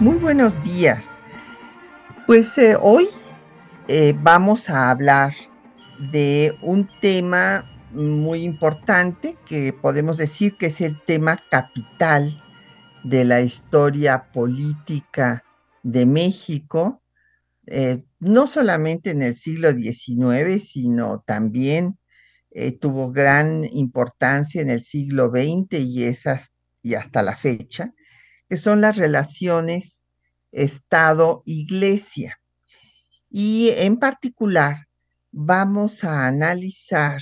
Muy buenos días. Pues eh, hoy eh, vamos a hablar de un tema muy importante que podemos decir que es el tema capital de la historia política de México, eh, no solamente en el siglo XIX, sino también tuvo gran importancia en el siglo XX y, esas, y hasta la fecha, que son las relaciones Estado-Iglesia. Y en particular vamos a analizar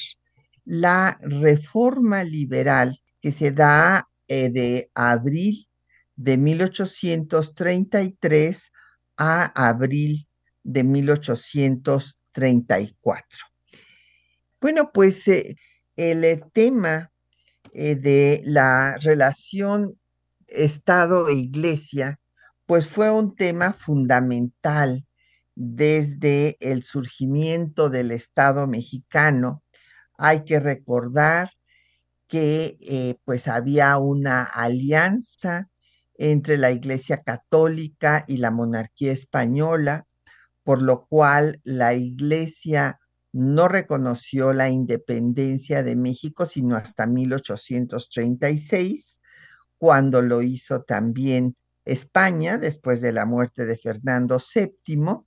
la reforma liberal que se da eh, de abril de 1833 a abril de 1834. Bueno, pues eh, el tema eh, de la relación Estado e Iglesia, pues fue un tema fundamental desde el surgimiento del Estado mexicano. Hay que recordar que pues había una alianza entre la Iglesia Católica y la monarquía española, por lo cual la Iglesia no reconoció la independencia de México sino hasta 1836, cuando lo hizo también España después de la muerte de Fernando VII.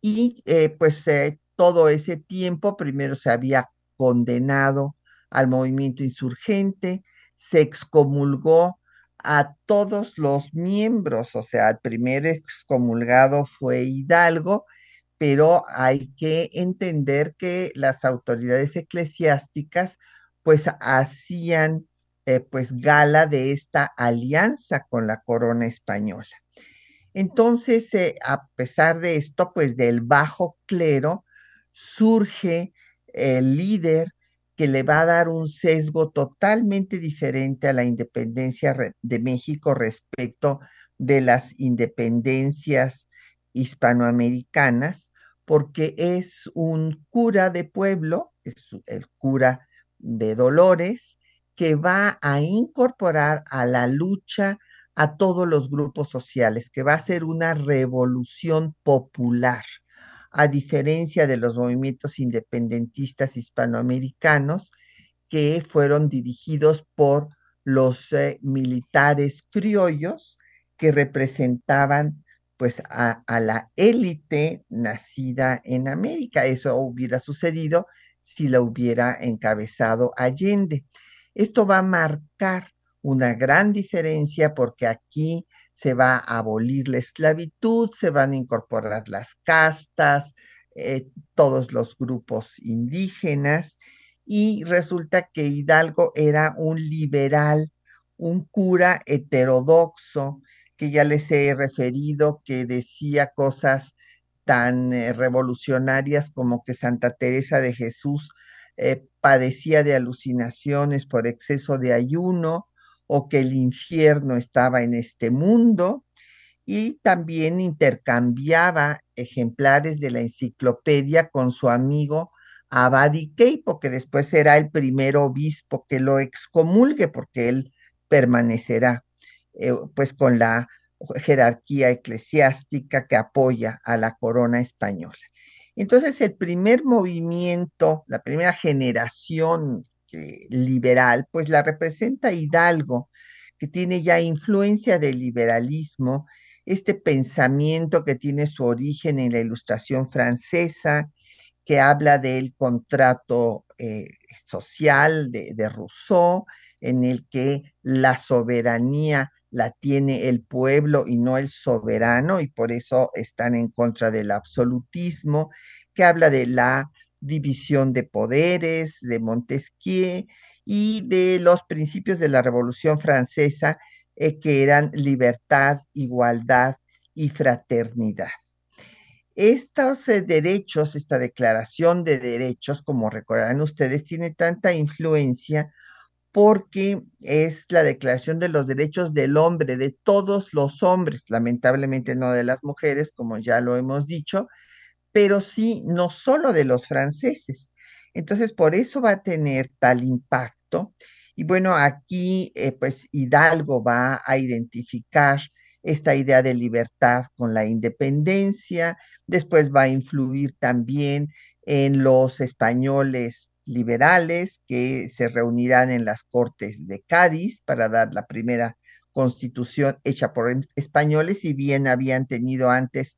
Y eh, pues eh, todo ese tiempo primero se había condenado al movimiento insurgente, se excomulgó a todos los miembros, o sea, el primer excomulgado fue Hidalgo pero hay que entender que las autoridades eclesiásticas pues hacían eh, pues gala de esta alianza con la corona española. Entonces, eh, a pesar de esto, pues del bajo clero surge el líder que le va a dar un sesgo totalmente diferente a la independencia de México respecto de las independencias hispanoamericanas porque es un cura de pueblo, es el cura de Dolores, que va a incorporar a la lucha a todos los grupos sociales, que va a ser una revolución popular, a diferencia de los movimientos independentistas hispanoamericanos que fueron dirigidos por los eh, militares criollos que representaban pues a, la élite nacida en América. Eso hubiera sucedido si la hubiera encabezado Allende. Esto va a marcar una gran diferencia porque aquí se va a abolir la esclavitud, se van a incorporar las castas, eh, todos los grupos indígenas y resulta que Hidalgo era un liberal, un cura heterodoxo que ya les he referido, que decía cosas tan eh, revolucionarias como que Santa Teresa de Jesús eh, padecía de alucinaciones por exceso de ayuno o que el infierno estaba en este mundo y también intercambiaba ejemplares de la enciclopedia con su amigo Abadi Keipo, que después será el primer obispo que lo excomulgue porque él permanecerá eh, pues con la jerarquía eclesiástica que apoya a la corona española. Entonces, el primer movimiento, la primera generación eh, liberal, pues la representa Hidalgo, que tiene ya influencia del liberalismo, este pensamiento que tiene su origen en la ilustración francesa, que habla del contrato eh, social de, de Rousseau, en el que la soberanía la tiene el pueblo y no el soberano, y por eso están en contra del absolutismo, que habla de la división de poderes, de Montesquieu y de los principios de la Revolución Francesa, eh, que eran libertad, igualdad, y fraternidad. Estos eh, derechos, esta declaración de derechos, como recordarán ustedes, tiene tanta influencia porque es la declaración de los derechos del hombre, de todos los hombres, lamentablemente no de las mujeres, como ya lo hemos dicho, pero sí no solo de los franceses. Entonces, por eso va a tener tal impacto. Y bueno, aquí eh, pues Hidalgo va a identificar esta idea de libertad con la independencia, después va a influir también en los españoles liberales que se reunirán en las Cortes de Cádiz para dar la primera constitución hecha por españoles, y bien habían tenido antes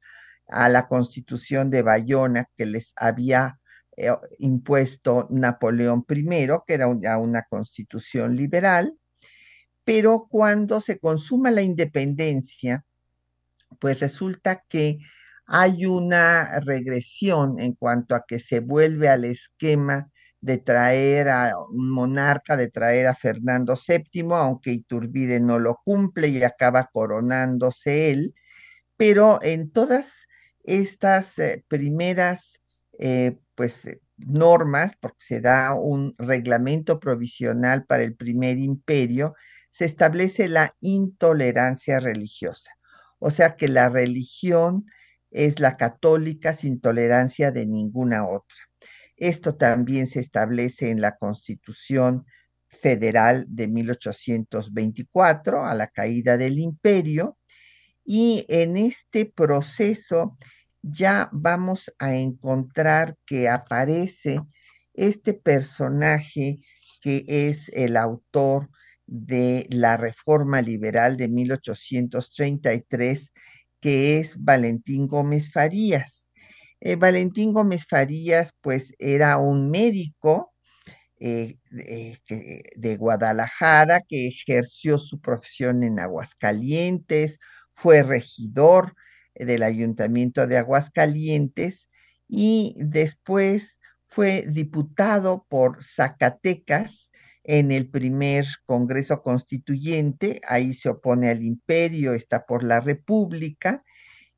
a la constitución de Bayona que les había eh, impuesto Napoleón I, que era una, una constitución liberal, pero cuando se consuma la independencia, pues resulta que hay una regresión en cuanto a que se vuelve al esquema de traer a un monarca, de traer a Fernando VII, aunque Iturbide no lo cumple y acaba coronándose él, pero en todas estas eh, primeras eh, pues eh, normas, porque se da un reglamento provisional para el primer imperio, se establece la intolerancia religiosa. O sea que la religión es la católica sin tolerancia de ninguna otra. Esto también se establece en la Constitución Federal de 1824, a la caída del imperio, y en este proceso ya vamos a encontrar que aparece este personaje que es el autor de la Reforma Liberal de 1833, que es Valentín Gómez Farías. Eh, Valentín Gómez Farías, pues era un médico eh, de Guadalajara que ejerció su profesión en Aguascalientes, fue regidor del ayuntamiento de Aguascalientes y después fue diputado por Zacatecas en el primer Congreso Constituyente, ahí se opone al imperio, está por la República,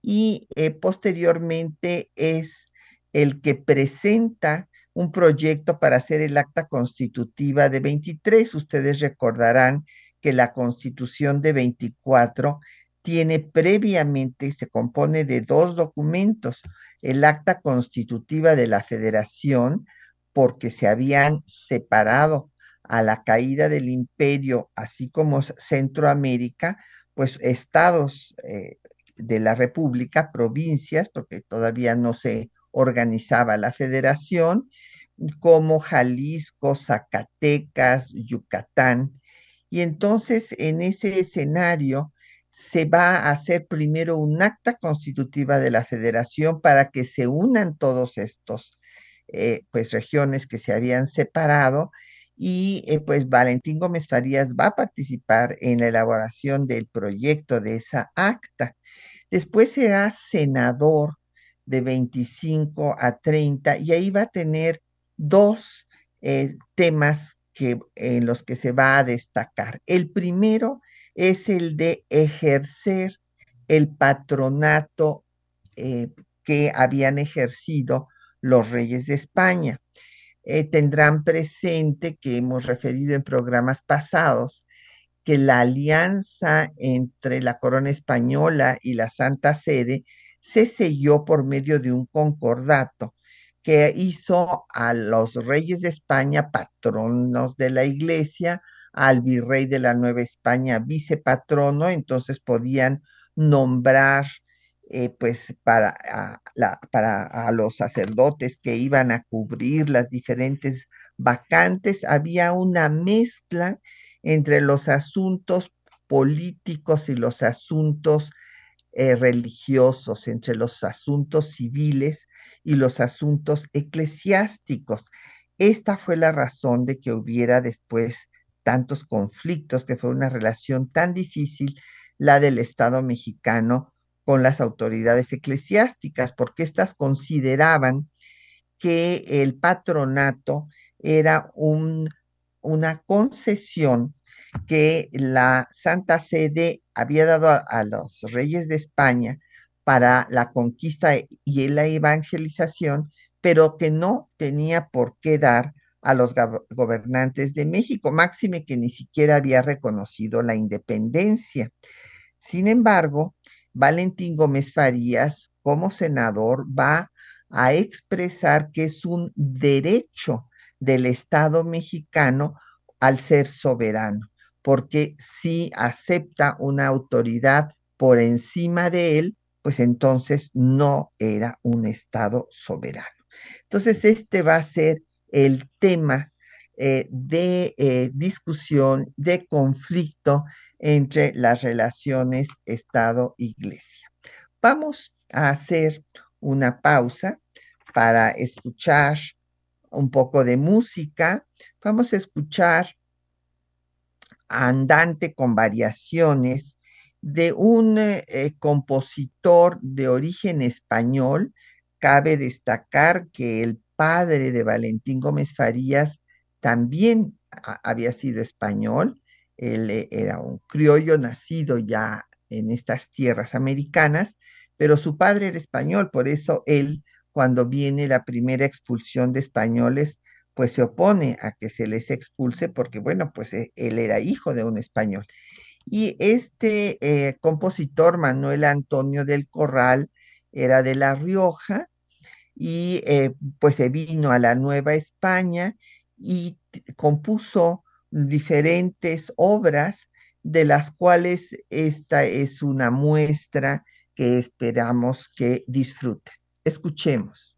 y eh, posteriormente es el que presenta un proyecto para hacer el acta constitutiva de 23. Ustedes recordarán que la constitución de 24 tiene previamente, se compone de dos documentos, el acta constitutiva de la federación, porque se habían separado a la caída del imperio, así como Centroamérica, pues estados eh, de la República, provincias, porque todavía no se organizaba la federación, como Jalisco, Zacatecas, Yucatán. Y entonces en ese escenario se va a hacer primero un acta constitutiva de la federación para que se unan todos estos eh, pues regiones que se habían separado y eh, pues Valentín Gómez Farías va a participar en la elaboración del proyecto de esa acta. Después será senador de 25 a 30 y ahí va a tener dos eh, temas que, en los que se va a destacar. El primero es el de ejercer el patronato eh, que habían ejercido los reyes de España. Eh, tendrán presente que hemos referido en programas pasados que la alianza entre la corona española y la Santa Sede se selló por medio de un concordato que hizo a los reyes de España patronos de la iglesia, al virrey de la Nueva España vicepatrono, entonces podían nombrar eh, pues para, para a los sacerdotes que iban a cubrir las diferentes vacantes, había una mezcla entre los asuntos políticos y los asuntos eh, religiosos, entre los asuntos civiles y los asuntos eclesiásticos. Esta fue la razón de que hubiera después tantos conflictos, que fue una relación tan difícil la del Estado mexicano con las autoridades eclesiásticas, porque éstas consideraban que el patronato era un, una concesión que la Santa Sede había dado a, los reyes de España para la conquista y la evangelización, pero que no tenía por qué dar a los gobernantes de México, máxime que ni siquiera había reconocido la independencia. Sin embargo, Valentín Gómez Farías, como senador, va a expresar que es un derecho del Estado mexicano al ser soberano, porque si acepta una autoridad por encima de él, pues entonces no era un Estado soberano. Entonces, este va a ser el tema eh, de eh, discusión, de conflicto entre las relaciones Estado-Iglesia. Vamos a hacer una pausa para escuchar un poco de música. Vamos a escuchar Andante con variaciones de un eh, compositor de origen español. Cabe destacar que el padre de Valentín Gómez Farías también había sido español. Él eh, era un criollo nacido ya en estas tierras americanas, pero su padre era español, por eso él, cuando viene la primera expulsión de españoles, pues se opone a que se les expulse porque, bueno, pues eh, él era hijo de un español. Y este eh, compositor, Manuel Antonio del Corral, era de La Rioja y pues se vino a la Nueva España y compuso diferentes obras de las cuales esta es una muestra que esperamos que disfruten. Escuchemos.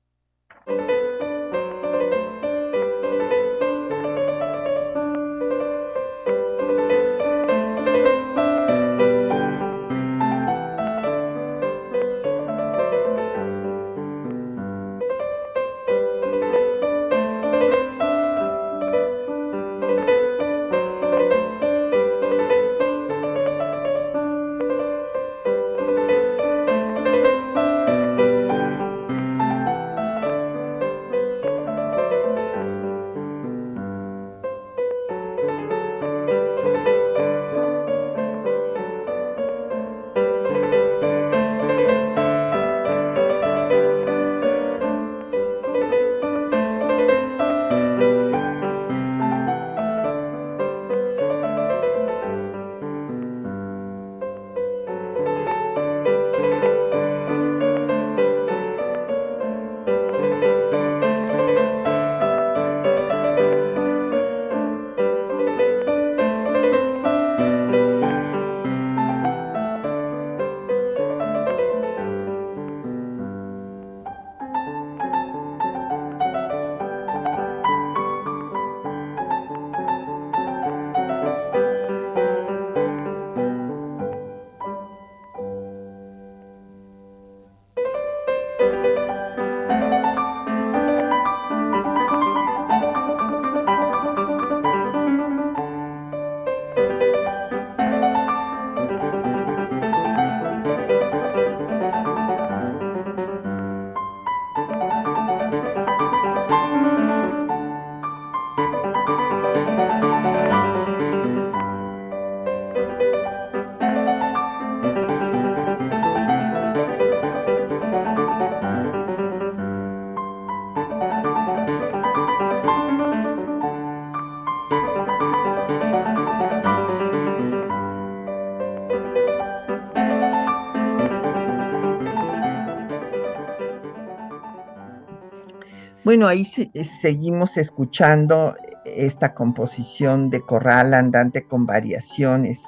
Bueno, ahí eh, seguimos escuchando esta composición de corral andante con variaciones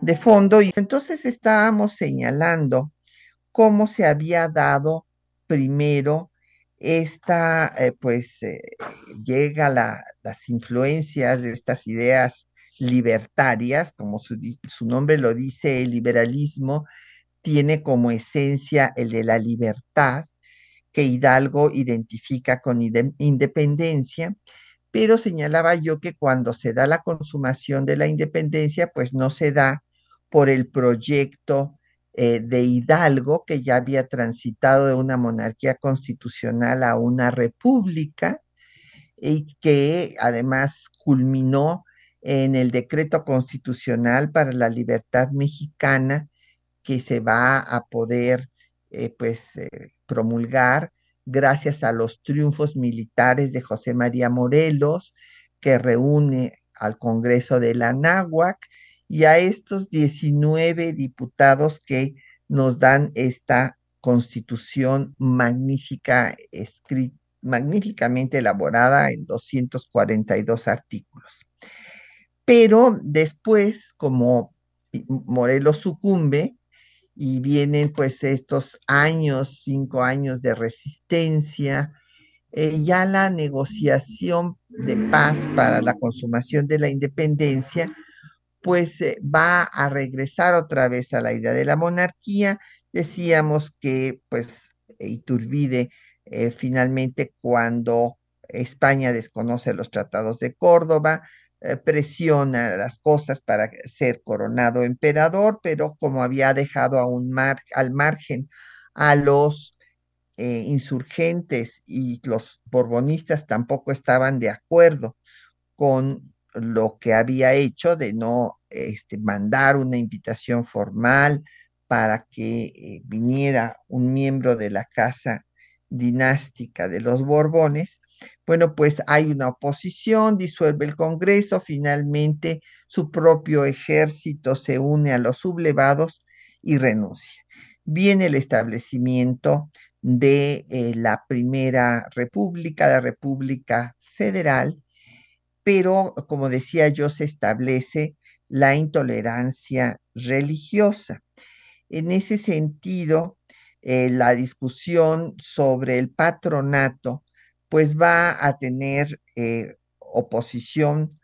de fondo y entonces estábamos señalando cómo se había dado primero esta, eh, pues eh, llega las influencias de estas ideas libertarias, como su nombre lo dice, el liberalismo tiene como esencia el de la libertad, que Hidalgo identifica con independencia, pero señalaba yo que cuando se da la consumación de la independencia, pues no se da por el proyecto eh, de Hidalgo, que ya había transitado de una monarquía constitucional a una república y que además culminó en el decreto constitucional para la libertad mexicana que se va a poder eh, pues promulgar gracias a los triunfos militares de José María Morelos, que reúne al Congreso de la Náhuac y a estos 19 diputados que nos dan esta constitución magnífica, magníficamente elaborada en 242 artículos. Pero después, como Morelos sucumbe y vienen pues estos años, cinco años de resistencia, eh, ya la negociación de paz para la consumación de la independencia, pues eh, va a regresar otra vez a la idea de la monarquía. Decíamos que pues Iturbide eh, finalmente cuando España desconoce los tratados de Córdoba, presiona las cosas para ser coronado emperador, pero como había dejado a un al margen a los eh, insurgentes y los borbonistas tampoco estaban de acuerdo con lo que había hecho de no este, mandar una invitación formal para que eh, viniera un miembro de la casa dinástica de los Borbones. Bueno, pues hay una oposición, disuelve el Congreso, finalmente su propio ejército se une a los sublevados y renuncia. Viene el establecimiento de eh, la Primera República, la República Federal, pero como decía yo, se establece la intolerancia religiosa. En ese sentido, eh, la discusión sobre el patronato, pues va a tener eh, oposición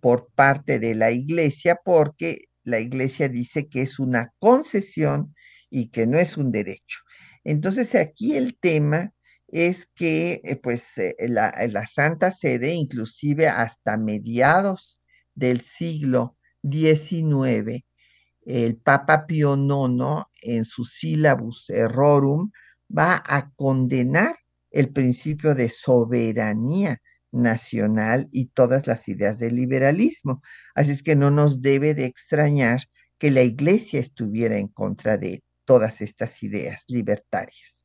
por parte de la iglesia, porque la iglesia dice que es una concesión y que no es un derecho. Entonces aquí el tema es que eh, pues eh, la, la, Santa Sede, inclusive hasta mediados del siglo XIX, el Papa Pío IX en su Syllabus Errorum va a condenar el principio de soberanía nacional y todas las ideas del liberalismo. Así es que no nos debe de extrañar que la iglesia estuviera en contra de todas estas ideas libertarias.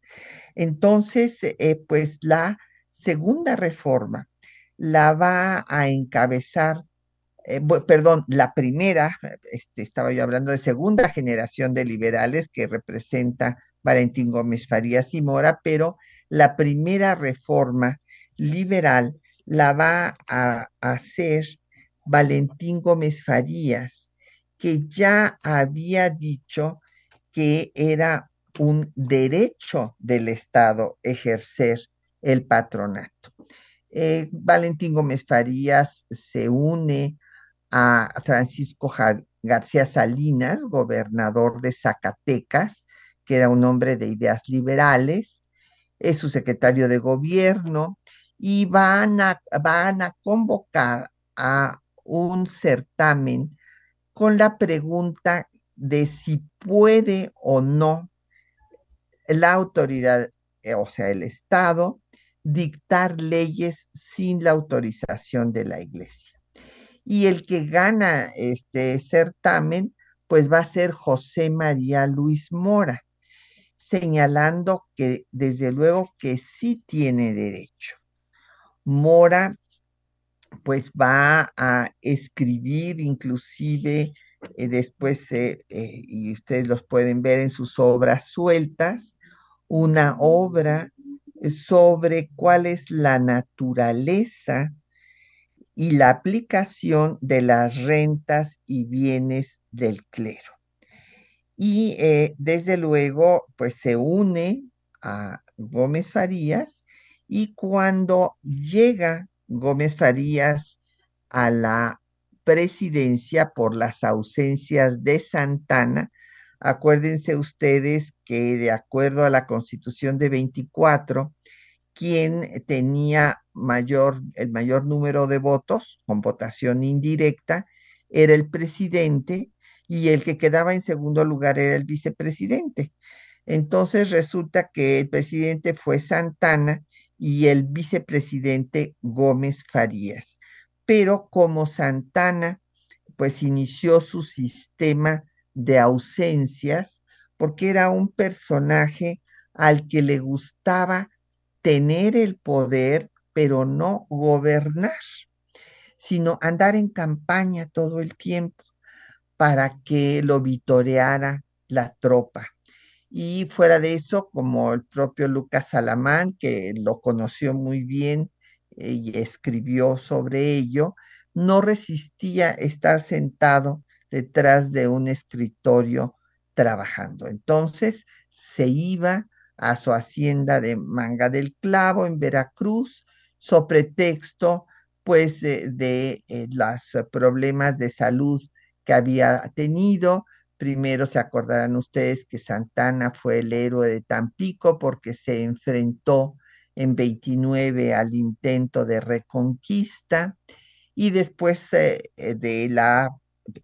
Entonces, eh, pues la segunda reforma la va a encabezar, eh, perdón, la primera, este, estaba yo hablando de segunda generación de liberales que representa Valentín Gómez Farías y Mora, pero la primera reforma liberal la va a hacer Valentín Gómez Farías, que ya había dicho que era un derecho del Estado ejercer el patronato. Eh, Valentín Gómez Farías se une a Francisco García Salinas, gobernador de Zacatecas, que era un hombre de ideas liberales, es su secretario de gobierno y van a, van a convocar a un certamen con la pregunta de si puede o no la autoridad, eh, o sea, el Estado, dictar leyes sin la autorización de la Iglesia. Y el que gana este certamen, pues va a ser José María Luis Mora, señalando que desde luego que sí tiene derecho. Mora pues va a escribir inclusive eh, después, eh, y ustedes los pueden ver en sus obras sueltas, una obra sobre cuál es la naturaleza y la aplicación de las rentas y bienes del clero. Y desde luego, pues se une a Gómez Farías y cuando llega Gómez Farías a la presidencia por las ausencias de Santana. Acuérdense ustedes que de acuerdo a la constitución de 24, quien tenía mayor, el mayor número de votos con votación indirecta era el presidente y el que quedaba en segundo lugar era el vicepresidente. Entonces resulta que el presidente fue Santana y el vicepresidente Gómez Farías pero como Santana pues inició su sistema de ausencias, porque era un personaje al que le gustaba tener el poder, pero no gobernar, sino andar en campaña todo el tiempo para que lo vitoreara la tropa. Y fuera de eso, como el propio Lucas Salamán, que lo conoció muy bien eh, y escribió sobre ello, no resistía estar sentado detrás de un escritorio trabajando. Entonces se iba a su hacienda de Manga del Clavo en Veracruz, so pretexto pues de, eh, los problemas de salud que había tenido. Primero se acordarán ustedes que Santana fue el héroe de Tampico porque se enfrentó en 29 al intento de reconquista y después eh, eh, de la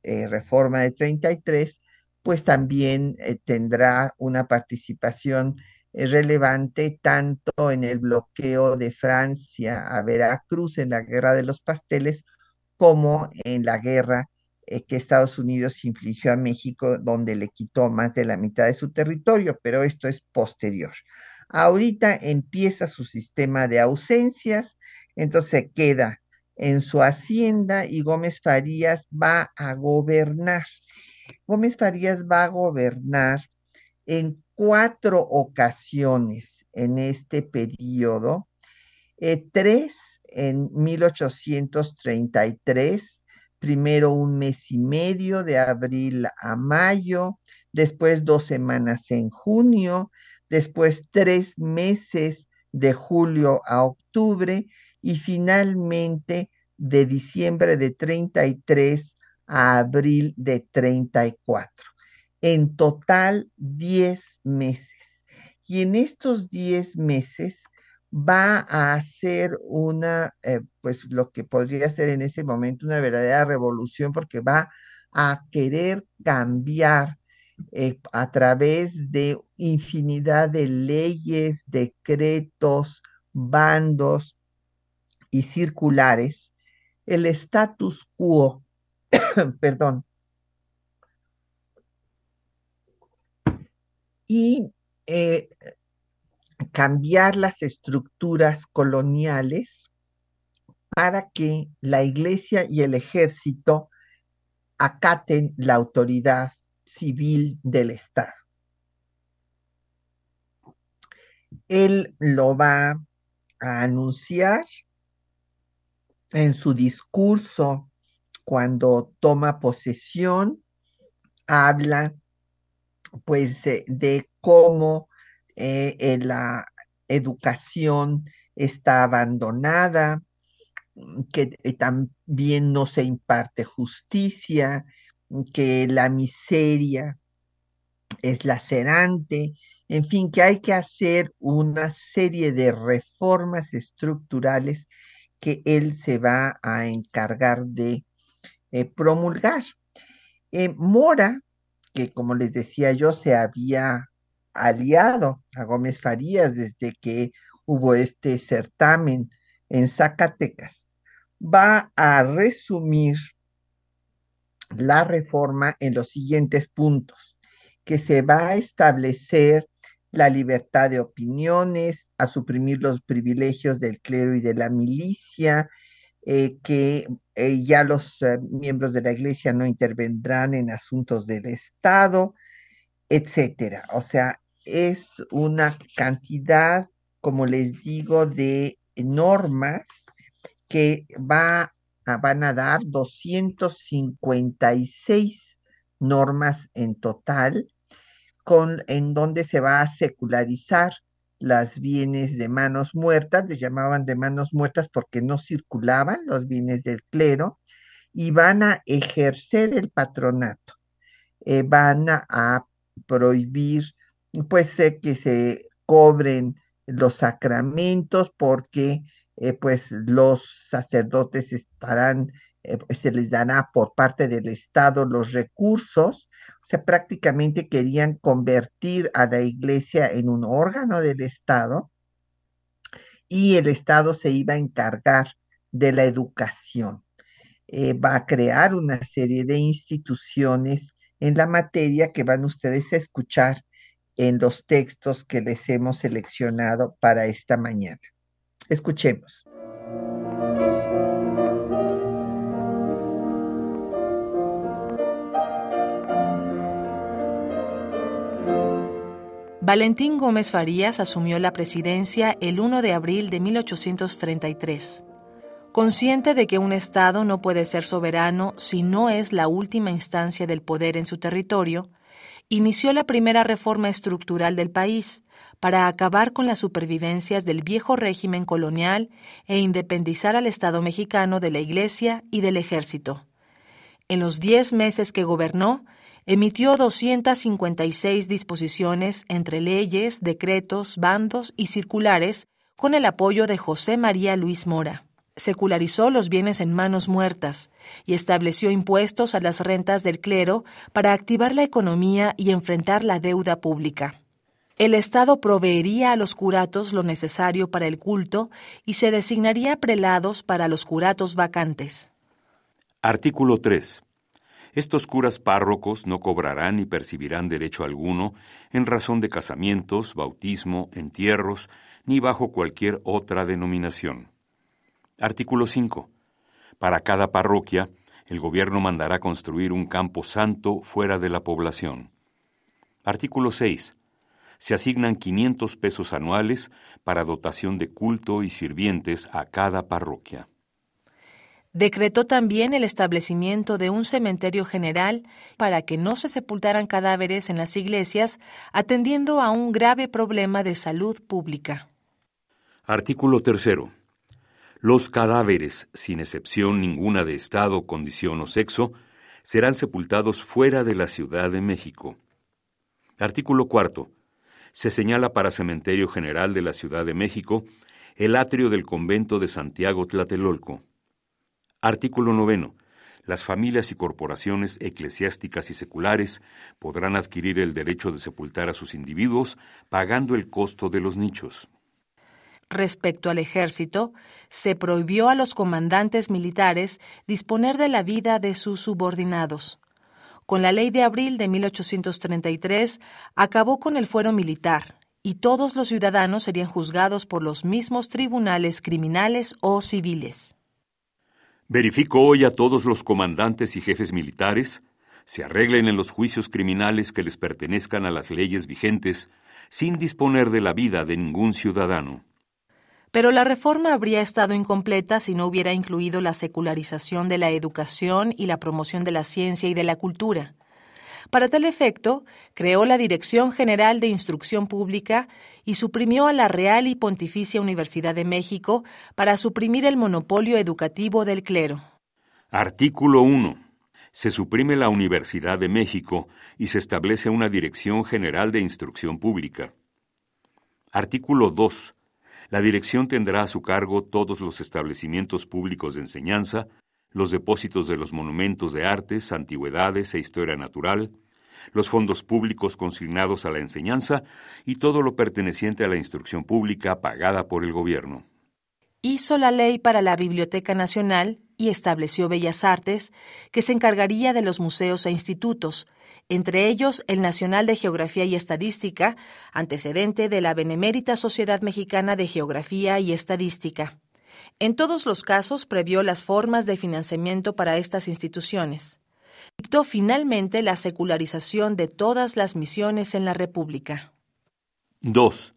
reforma de 33, pues también tendrá una participación relevante tanto en el bloqueo de Francia a Veracruz en la guerra de los pasteles como en la guerra eh, que Estados Unidos infligió a México, donde le quitó más de la mitad de su territorio, pero esto es posterior. Ahorita empieza su sistema de ausencias, entonces queda en su hacienda y Gómez Farías va a gobernar. Gómez Farías va a gobernar en cuatro ocasiones en este periodo, eh, tres en 1833, primero un mes y medio de abril a mayo, después dos semanas en junio, después tres meses de julio a octubre y finalmente de diciembre de 33 a abril de 34 en total 10 meses. Y en estos 10 meses va a hacer una, eh, pues lo que podría ser en ese momento una verdadera revolución, porque va a querer cambiar eh, a través de infinidad de leyes, decretos, bandos y circulares, el status quo, perdón, y eh, cambiar las estructuras coloniales para que la iglesia y el ejército acaten la autoridad civil del Estado. Él lo va a anunciar en su discurso cuando toma posesión, habla pues eh, de cómo eh, la educación está abandonada, mm, que eh, también no se imparte justicia, que la miseria es lacerante, en fin, que hay que hacer una serie de reformas estructurales que él se va a encargar de promulgar. Mora que, como les decía yo, se había aliado a Gómez Farías desde que hubo este certamen en Zacatecas, va a resumir la reforma en los siguientes puntos, que se va a establecer la libertad de opiniones, a suprimir los privilegios del clero y de la milicia, eh, que eh, ya los eh, miembros de la iglesia no intervendrán en asuntos del Estado, etcétera. O sea, es una cantidad, como les digo, de normas que va van a dar 256 normas en total, con, en donde se va a secularizar las bienes de manos muertas, les llamaban de manos muertas porque no circulaban los bienes del clero, y van a ejercer el patronato, eh, van a, prohibir pues que se cobren los sacramentos porque eh, pues los sacerdotes estarán, eh, se les dará por parte del Estado los recursos o sea, prácticamente querían convertir a la iglesia en un órgano del Estado y el Estado se iba a encargar de la educación. Eh, va a crear una serie de instituciones en la materia que van ustedes a escuchar en los textos que les hemos seleccionado para esta mañana. Escuchemos. Valentín Gómez Farías asumió la presidencia el 1 de abril de 1833. Consciente de que un Estado no puede ser soberano si no es la última instancia del poder en su territorio, inició la primera reforma estructural del país para acabar con las supervivencias del viejo régimen colonial e independizar al Estado mexicano de la Iglesia y del Ejército. En los diez meses que gobernó, emitió 256 disposiciones entre leyes, decretos, bandos y circulares con el apoyo de José María Luis Mora. Secularizó los bienes en manos muertas y estableció impuestos a las rentas del clero para activar la economía y enfrentar la deuda pública. El Estado proveería a los curatos lo necesario para el culto y se designaría prelados para los curatos vacantes. Artículo 3. Estos curas párrocos no cobrarán ni percibirán derecho alguno en razón de casamientos, bautismo, entierros, ni bajo cualquier otra denominación. Artículo 5. Para cada parroquia, el gobierno mandará construir un campo santo fuera de la población. Artículo 6. Se asignan 500 pesos anuales para dotación de culto y sirvientes a cada parroquia. Decretó también el establecimiento de un cementerio general para que no se sepultaran cadáveres en las iglesias, atendiendo a un grave problema de salud pública. Artículo tercero. Los cadáveres, sin excepción ninguna de estado, condición o sexo, serán sepultados fuera de la Ciudad de México. Artículo cuarto. Se señala para Cementerio General de la Ciudad de México el atrio del convento de Santiago Tlatelolco. Artículo noveno. Las familias y corporaciones eclesiásticas y seculares podrán adquirir el derecho de sepultar a sus individuos pagando el costo de los nichos. Respecto al ejército, se prohibió a los comandantes militares disponer de la vida de sus subordinados. Con la ley de abril de 1833 acabó con el fuero militar y todos los ciudadanos serían juzgados por los mismos tribunales criminales o civiles. Verifico hoy a todos los comandantes y jefes militares se arreglen en los juicios criminales que les pertenezcan a las leyes vigentes, sin disponer de la vida de ningún ciudadano. Pero la reforma habría estado incompleta si no hubiera incluido la secularización de la educación y la promoción de la ciencia y de la cultura. Para tal efecto, creó la Dirección General de Instrucción Pública y suprimió a la Real y Pontificia Universidad de México para suprimir el monopolio educativo del clero. Artículo 1. Se suprime la Universidad de México y se establece una Dirección General de Instrucción Pública. Artículo 2. La dirección tendrá a su cargo todos los establecimientos públicos de enseñanza, los depósitos de los monumentos de artes, antigüedades e historia natural, los fondos públicos consignados a la enseñanza y todo lo perteneciente a la instrucción pública pagada por el gobierno. Hizo la ley para la Biblioteca Nacional y estableció Bellas Artes, que se encargaría de los museos e institutos, entre ellos el Nacional de Geografía y Estadística, antecedente de la Benemérita Sociedad Mexicana de Geografía y Estadística. En todos los casos previó las formas de financiamiento para estas instituciones. Dictó finalmente la secularización de todas las misiones en la República. 2.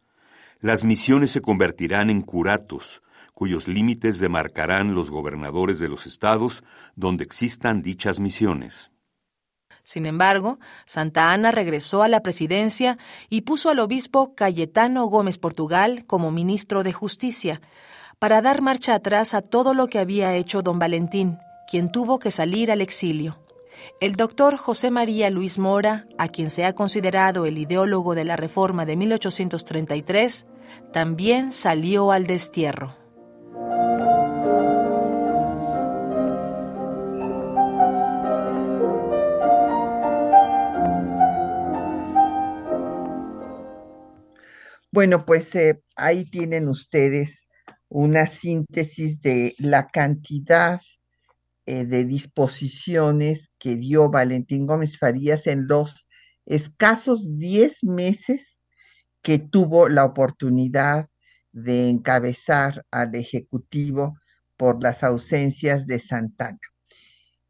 Las misiones se convertirán en curatos, cuyos límites demarcarán los gobernadores de los estados donde existan dichas misiones. Sin embargo, Santa Ana regresó a la presidencia y puso al obispo Cayetano Gómez Portugal como ministro de Justicia, para dar marcha atrás a todo lo que había hecho don Valentín, quien tuvo que salir al exilio. El doctor José María Luis Mora, a quien se ha considerado el ideólogo de la Reforma de 1833, también salió al destierro. Bueno, pues eh, ahí tienen ustedes una síntesis de la cantidad eh, de disposiciones que dio Valentín Gómez Farías en los escasos 10 meses que tuvo la oportunidad de encabezar al Ejecutivo por las ausencias de Santana.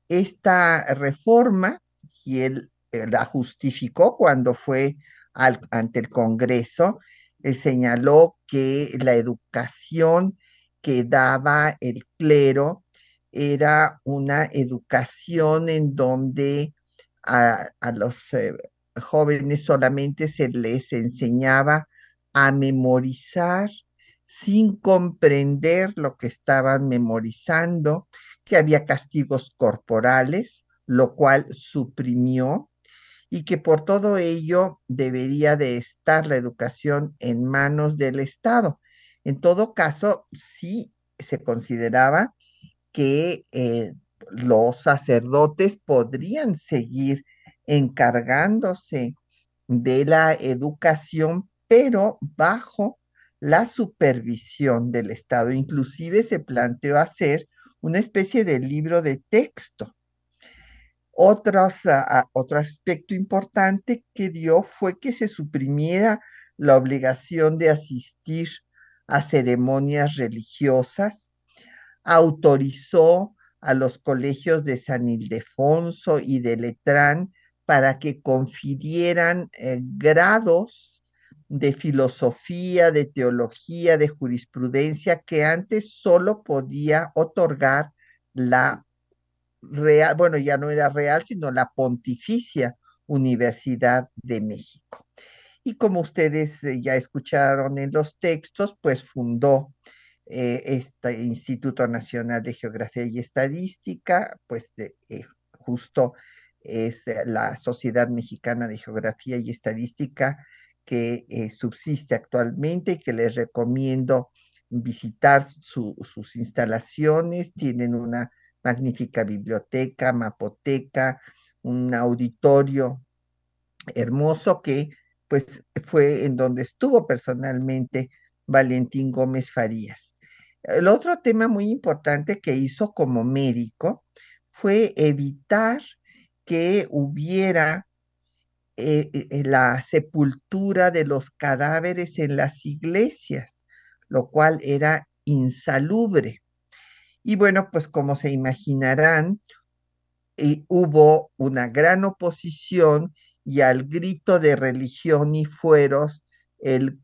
Esta reforma, y él eh, la justificó cuando fue ante el Congreso, él señaló que la educación que daba el clero era una educación en donde a, los eh, jóvenes solamente se les enseñaba a memorizar sin comprender lo que estaban memorizando, que había castigos corporales, lo cual suprimió, y que por todo ello debería de estar la educación en manos del Estado. En todo caso, sí se consideraba que eh, los sacerdotes podrían seguir encargándose de la educación, pero bajo la supervisión del Estado. Inclusive se planteó hacer una especie de libro de texto. Otro aspecto importante que dio fue que se suprimiera la obligación de asistir a ceremonias religiosas, autorizó a los colegios de San Ildefonso y de Letrán para que confirieran eh, grados de filosofía, de teología, de jurisprudencia que antes solo podía otorgar la real, bueno, ya no era real, sino la Pontificia Universidad de México. Y como ustedes eh, ya escucharon en los textos, pues fundó eh, este Instituto Nacional de Geografía y Estadística, pues eh, justo es la Sociedad Mexicana de Geografía y Estadística que subsiste actualmente y que les recomiendo visitar sus instalaciones. Tienen una magnífica biblioteca, mapoteca, un auditorio hermoso que pues fue en donde estuvo personalmente Valentín Gómez Farías. El otro tema muy importante que hizo como médico fue evitar que hubiera eh, eh, la sepultura de los cadáveres en las iglesias, lo cual era insalubre. Y bueno, pues como se imaginarán, eh, hubo una gran oposición y al grito de religión y fueros, el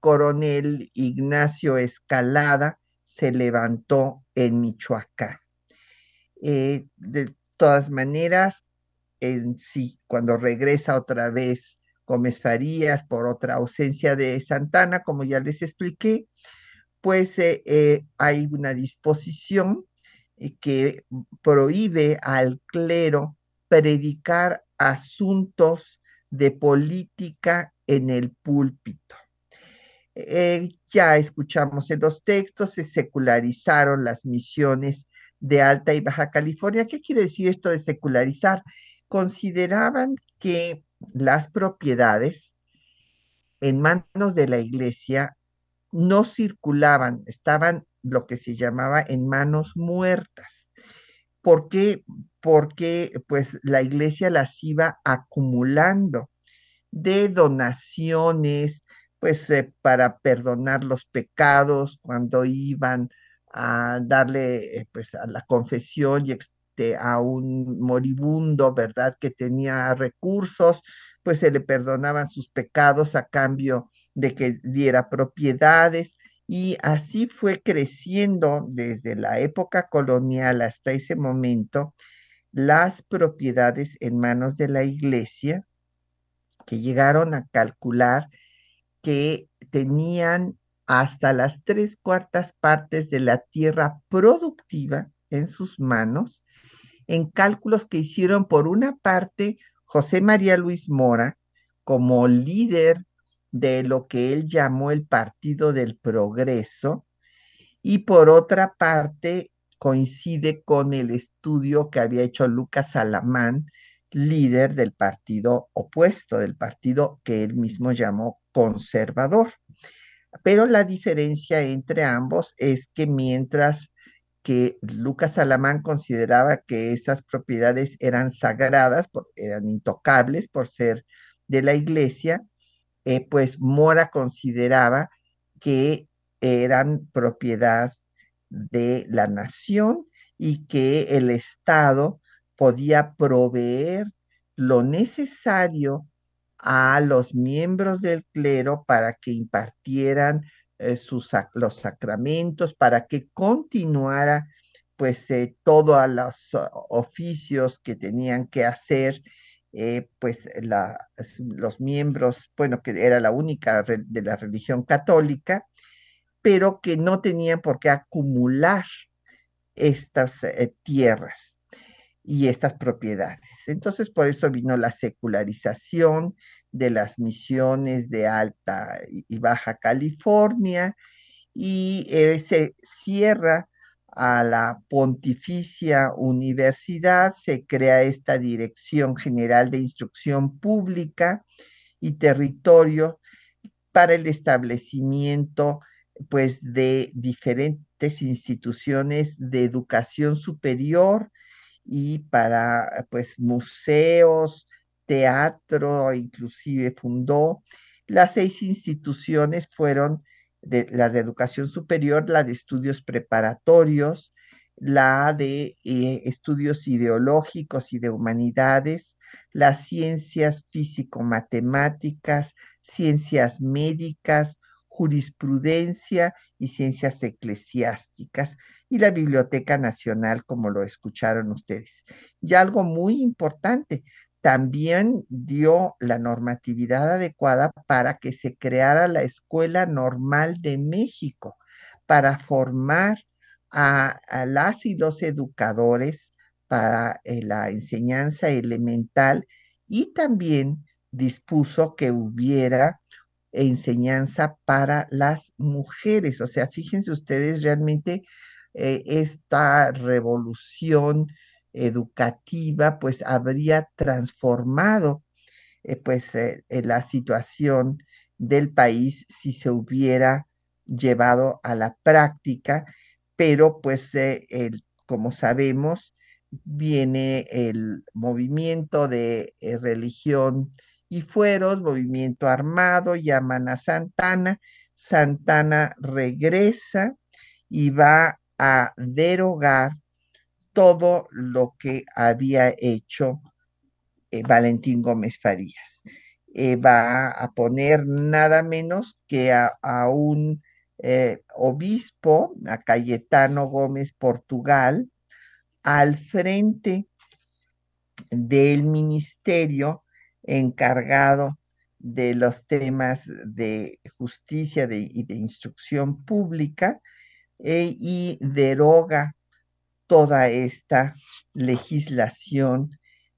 coronel Ignacio Escalada se levantó en Michoacán. Eh, de todas maneras, en sí, cuando regresa otra vez Gómez Farías por otra ausencia de Santana, como ya les expliqué, pues eh, eh, hay una disposición que prohíbe al clero predicar asuntos de política en el púlpito. Eh, ya escuchamos en los textos, se secularizaron las misiones de Alta y Baja California. ¿Qué quiere decir esto de secularizar? Consideraban que las propiedades en manos de la iglesia no circulaban, estaban lo que se llamaba en manos muertas. ¿Por qué? Porque pues la iglesia las iba acumulando de donaciones, pues eh, para perdonar los pecados cuando iban a darle eh, pues a la confesión y este, a un moribundo, ¿verdad? Que tenía recursos, pues se le perdonaban sus pecados a cambio de que diera propiedades y así fue creciendo desde la época colonial hasta ese momento las propiedades en manos de la iglesia que llegaron a calcular que tenían hasta las tres cuartas partes de la tierra productiva en sus manos, en cálculos que hicieron por una parte José María Luis Mora como líder de lo que él llamó el Partido del Progreso, y por otra parte coincide con el estudio que había hecho Lucas Alamán, líder del partido opuesto, del partido que él mismo llamó conservador. Pero la diferencia entre ambos es que mientras que Lucas Alamán consideraba que esas propiedades eran sagradas, eran intocables por ser de la iglesia, eh, pues Mora consideraba que eran propiedad de la nación y que el Estado podía proveer lo necesario a los miembros del clero para que impartieran eh, sus, los sacramentos, para que continuara pues eh, todos los oficios que tenían que hacer, eh, pues los miembros, bueno, que era la única de la religión católica, pero que no tenían por qué acumular estas tierras y estas propiedades. Entonces, por eso vino la secularización de las misiones de Alta y Baja California y eh, se cierra a la Pontificia Universidad, se crea esta Dirección General de Instrucción Pública y Territorio para el establecimiento pues de diferentes instituciones de educación superior y para pues museos, teatro, inclusive fundó. Las seis instituciones fueron las de educación superior, la de estudios preparatorios, la de eh, estudios ideológicos y de humanidades, las ciencias físico-matemáticas, ciencias médicas, jurisprudencia y ciencias eclesiásticas y la Biblioteca Nacional, como lo escucharon ustedes. Y algo muy importante, también dio la normatividad adecuada para que se creara la Escuela Normal de México, para formar a, las y los educadores para eh, la enseñanza elemental y también dispuso que hubiera enseñanza para las mujeres. O sea, fíjense ustedes realmente eh, esta revolución educativa pues habría transformado eh, pues eh, la situación del país si se hubiera llevado a la práctica, pero pues como sabemos viene el movimiento de religión y fueros, movimiento armado, llaman a Santana, Santana regresa y va a derogar todo lo que había hecho eh, Valentín Gómez Farías. Eh, va a poner nada menos que a, un eh, obispo, a Cayetano Gómez Portugal, al frente del ministerio encargado de los temas de justicia y de instrucción pública y deroga toda esta legislación,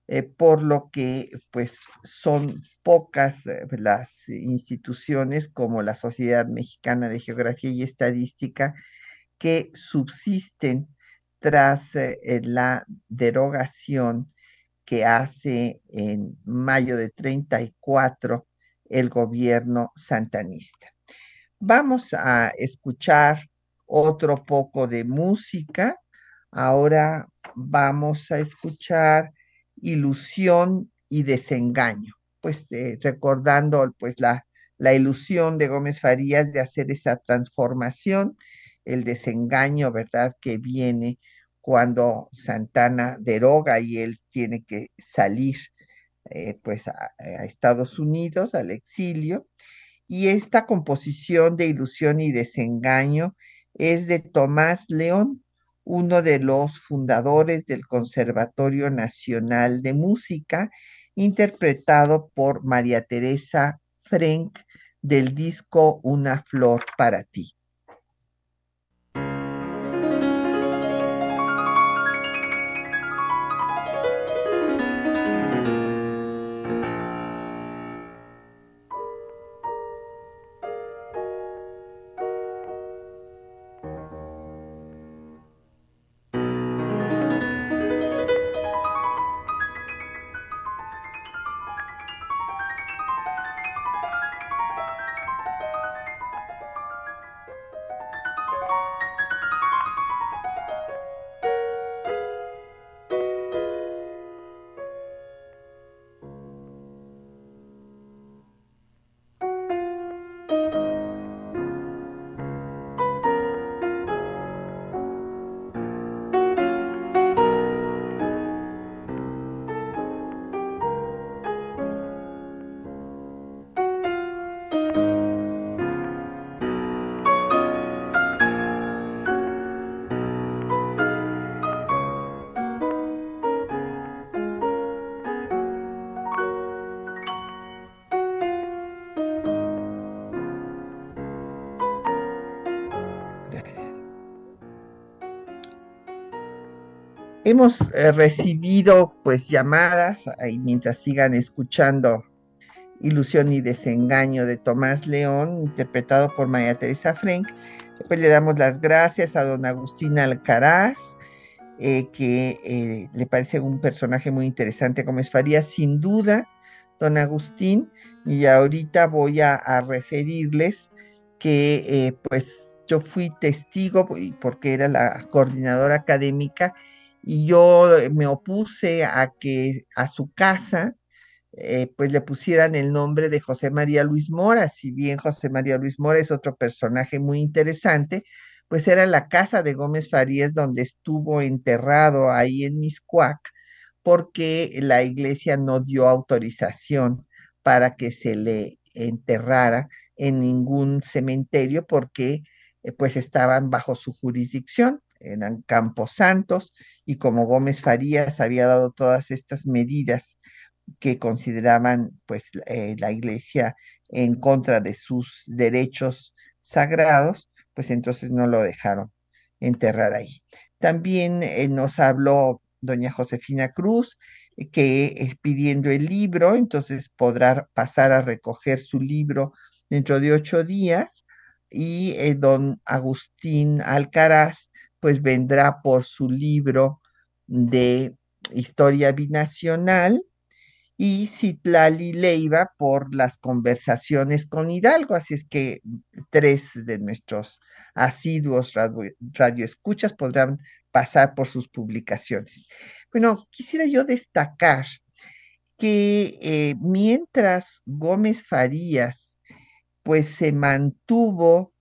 eh, por lo que pues son pocas eh, las instituciones como la Sociedad Mexicana de Geografía y Estadística que subsisten tras la derogación que hace en mayo de 34 el gobierno santanista. Vamos a escuchar otro poco de música. Ahora vamos a escuchar Ilusión y Desengaño, pues eh, recordando pues la, la ilusión de Gómez Farías de hacer esa transformación, el desengaño, ¿verdad?, que viene cuando Santana deroga y él tiene que salir eh, pues a, Estados Unidos, al exilio. Y esta composición de ilusión y desengaño es de Tomás León, uno de los fundadores del Conservatorio Nacional de Música, interpretado por María Teresa Frank del disco Una flor para ti. Hemos eh, recibido pues llamadas, ahí mientras sigan escuchando Ilusión y Desengaño de Tomás León, interpretado por María Teresa Frank. Después le damos las gracias a don Agustín Alcaraz, eh, que eh, le parece un personaje muy interesante como es Farías, sin duda, don Agustín, y ahorita voy a, referirles que pues yo fui testigo porque era la coordinadora académica y yo me opuse a que a su casa pues le pusieran el nombre de José María Luis Mora, si bien José María Luis Mora es otro personaje muy interesante, pues era la casa de Gómez Farías donde estuvo enterrado ahí en Miscuac, porque la iglesia no dio autorización para que se le enterrara en ningún cementerio porque eh, pues estaban bajo su jurisdicción, eran campos santos y como Gómez Farías había dado todas estas medidas que consideraban pues eh, la iglesia en contra de sus derechos sagrados, pues entonces no lo dejaron enterrar ahí. También eh, nos habló doña Josefina Cruz, eh, que pidiendo el libro, entonces podrá pasar a recoger su libro dentro de ocho días y don Agustín Alcaraz pues vendrá por su libro de historia binacional y Citlali Leiva por las conversaciones con Hidalgo. Así es que tres de nuestros asiduos radioescuchas podrán pasar por sus publicaciones. Bueno, quisiera yo destacar que eh, mientras Gómez Farías pues se mantuvo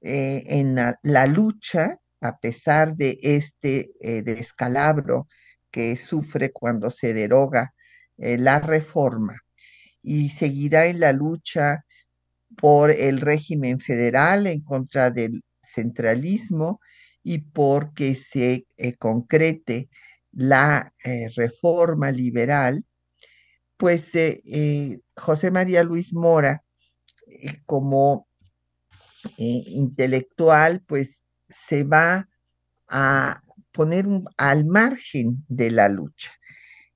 eh, en la, lucha a pesar de este eh, descalabro que sufre cuando se deroga la reforma y seguirá en la lucha por el régimen federal en contra del centralismo y porque se eh, concrete la eh, reforma liberal, pues eh, José María Luis Mora, como intelectual, pues se va a poner al margen de la lucha.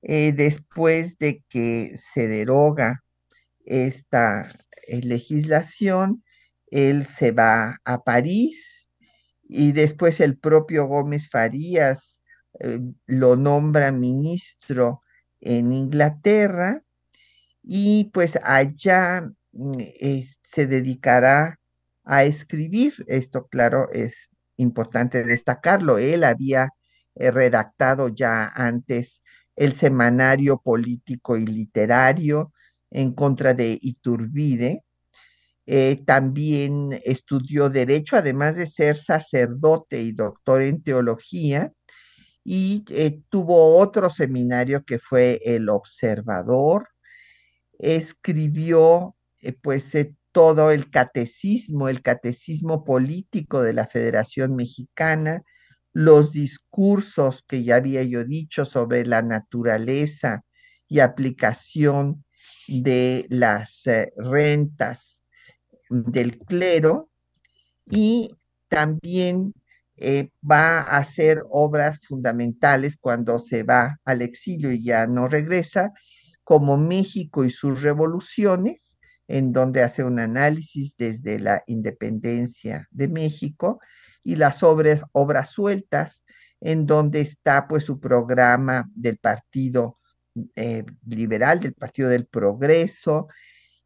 después de que se deroga esta legislación, él se va a París, y después el propio Gómez Farías eh, lo nombra ministro en Inglaterra y pues allá mm, se dedicará a escribir. Esto, claro, es importante destacarlo. Él había eh, redactado ya antes el semanario político y literario en contra de Iturbide eh, también estudió derecho, además de ser sacerdote y doctor en teología, y eh, tuvo otro seminario que fue el observador. Escribió pues todo el catecismo, el catecismo político de la Federación Mexicana, los discursos que ya había yo dicho sobre la naturaleza y aplicación de las rentas del clero y también eh, va a hacer obras fundamentales cuando se va al exilio y ya no regresa, como México y sus revoluciones, en donde hace un análisis desde la independencia de México, y las obras, obras sueltas, en donde está pues su programa del Partido eh, Liberal, del Partido del Progreso,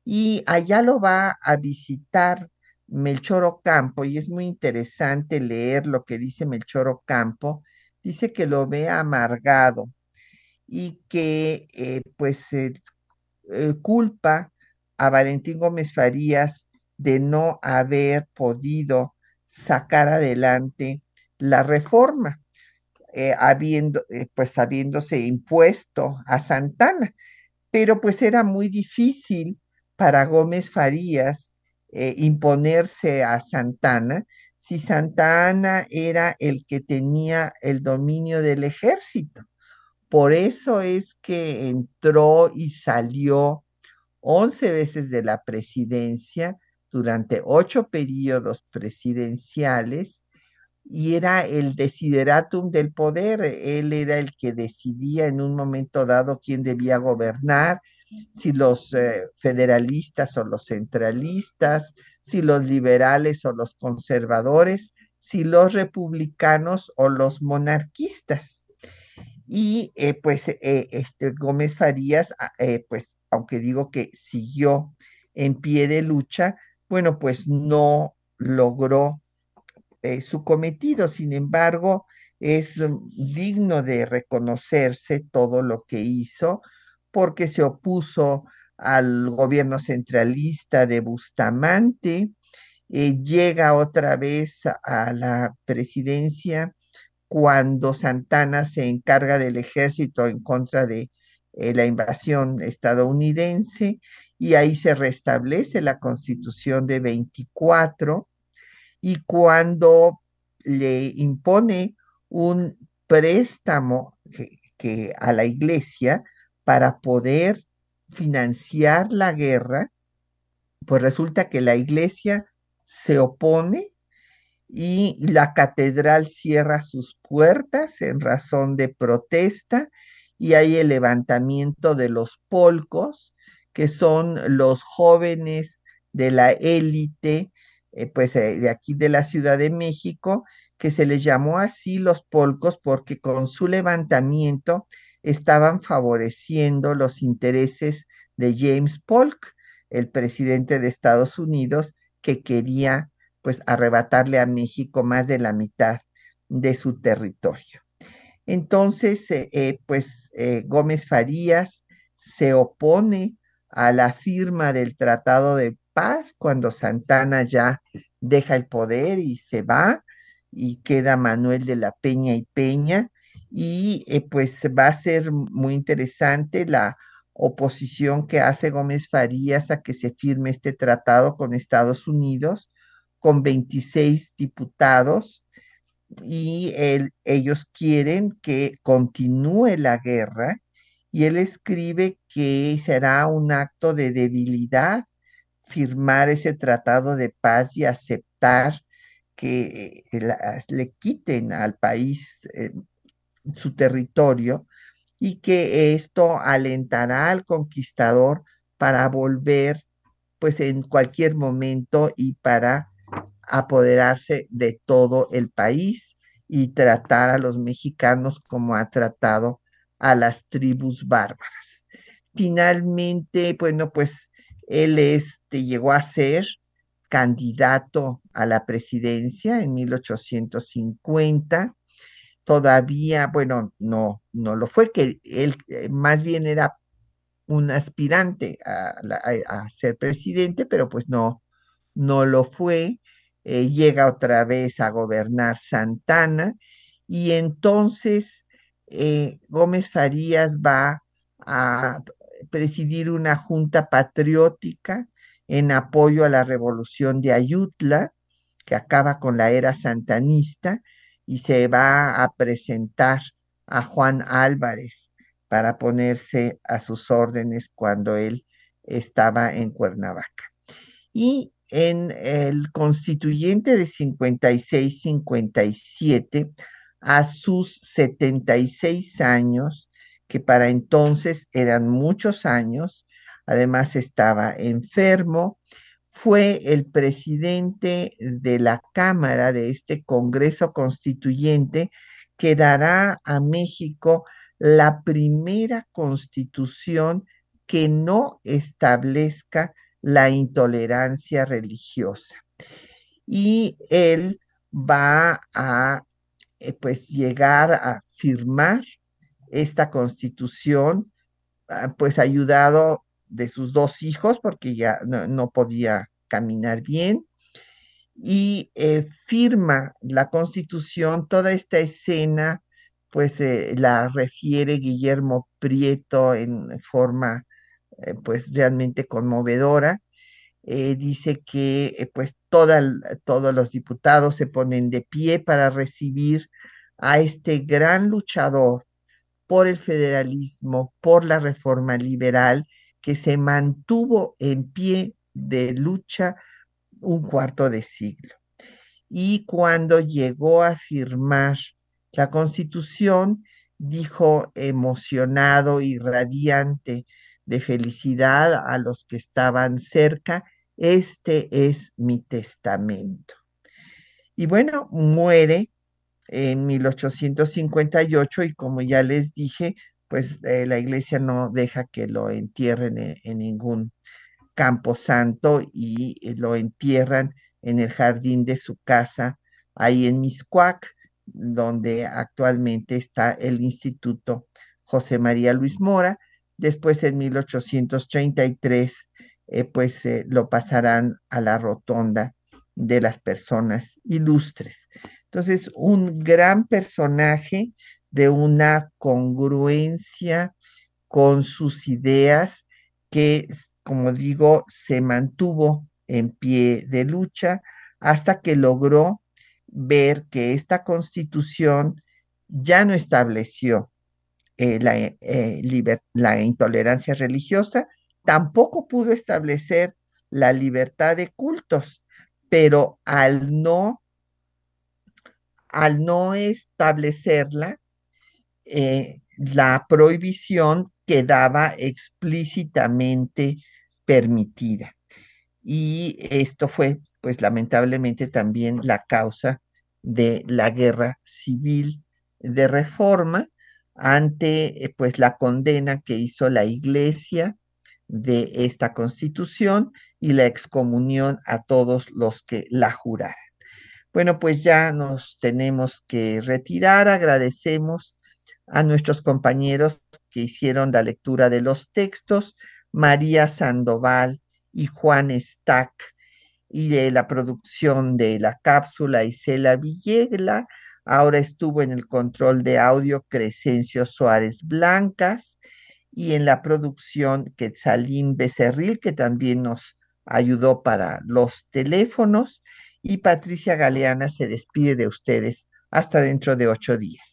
y allá lo va a visitar Melchor Ocampo y es muy interesante leer lo que dice Melchor Ocampo. Dice que lo ve amargado y que eh, pues eh, culpa a Valentín Gómez Farías de no haber podido sacar adelante la reforma, eh, habiendo, pues habiéndose impuesto a Santana, pero pues era muy difícil para Gómez Farías eh, imponerse a Santana si Santana era el que tenía el dominio del ejército. Por eso es que entró y salió once veces de la presidencia durante ocho periodos presidenciales, y era el desideratum del poder. Él era el que decidía en un momento dado quién debía gobernar, si los eh, federalistas o los centralistas, si los liberales o los conservadores, si los republicanos o los monarquistas. Y eh, pues eh, este Gómez Farías, ah, pues aunque digo que siguió en pie de lucha, bueno, pues no logró eh, su cometido. Sin embargo, es mm, digno de reconocerse todo lo que hizo porque se opuso al gobierno centralista de Bustamante, eh, llega otra vez a la presidencia cuando Santana se encarga del ejército en contra de eh, la invasión estadounidense y ahí se restablece la constitución de 24 y cuando le impone un préstamo que, a la iglesia para poder financiar la guerra, pues resulta que la iglesia se opone y la catedral cierra sus puertas en razón de protesta y hay el levantamiento de los polcos, que son los jóvenes de la élite eh, pues eh, de aquí de la Ciudad de México, que se les llamó así los polcos porque con su levantamiento estaban favoreciendo los intereses de James Polk, el presidente de Estados Unidos, que quería pues arrebatarle a México más de la mitad de su territorio. Entonces, eh, pues Gómez Farías se opone a la firma del Tratado de paz cuando Santana ya deja el poder y se va y queda Manuel de la Peña y Peña. Y eh, pues va a ser muy interesante la oposición que hace Gómez Farías a que se firme este tratado con Estados Unidos con 26 diputados y ellos quieren que continúe la guerra y él escribe que será un acto de debilidad firmar ese tratado de paz y aceptar que eh, le quiten al país eh, su territorio y que esto alentará al conquistador para volver pues en cualquier momento y para apoderarse de todo el país y tratar a los mexicanos como ha tratado a las tribus bárbaras. Finalmente, bueno, pues él este, llegó a ser candidato a la presidencia en 1850. Todavía, bueno, no, no lo fue, que él eh, más bien era un aspirante a, ser presidente, pero pues no, no lo fue. Eh, llega otra vez a gobernar Santana y entonces eh, Gómez Farías va a presidir una junta patriótica en apoyo a la revolución de Ayutla, que acaba con la era santanista, y se va a presentar a Juan Álvarez para ponerse a sus órdenes cuando él estaba en Cuernavaca. Y en el constituyente de 56-57, a sus 76 años, que para entonces eran muchos años, además estaba enfermo, fue el presidente de la Cámara de este Congreso Constituyente que dará a México la primera constitución que no establezca la intolerancia religiosa. Y él va a eh, pues llegar a firmar esta constitución, ah, pues ayudado de sus dos hijos, porque ya no, podía caminar bien, y eh, firma la constitución, toda esta escena, pues la refiere Guillermo Prieto en forma, eh, pues realmente conmovedora. dice que pues todos los diputados se ponen de pie para recibir a este gran luchador por el federalismo, por la reforma liberal, que se mantuvo en pie de lucha un cuarto de siglo. y cuando llegó a firmar la constitución, dijo emocionado y radiante de felicidad a los que estaban cerca, este es mi testamento. Y bueno, muere en 1858 y como ya les dije, pues eh, la iglesia no deja que lo entierren en, ningún campo santo y eh, lo entierran en el jardín de su casa, ahí en Miscuac, donde actualmente está el Instituto José María Luis Mora. Después, en 1833, eh, pues lo pasarán a la rotonda de las personas ilustres. Entonces, un gran personaje de una congruencia con sus ideas que, como digo, se mantuvo en pie de lucha hasta que logró ver que esta constitución ya no estableció eh, la, eh, la intolerancia religiosa, tampoco pudo establecer la libertad de cultos, pero al no, al no establecerla, eh, la prohibición quedaba explícitamente permitida. Y esto fue, pues lamentablemente, también la causa de la guerra civil de reforma ante eh, pues la condena que hizo la iglesia de esta constitución y la excomunión a todos los que la juraran. Bueno, pues ya nos tenemos que retirar. Agradecemos a nuestros compañeros que hicieron la lectura de los textos, María Sandoval y Juan Stack, y de la producción de la cápsula Isela Villegla. Ahora estuvo en el control de audio Crescencio Suárez Blancas y en la producción Quetzalín Becerril, que también nos ayudó para los teléfonos. Y Patricia Galeana se despide de ustedes hasta dentro de ocho días.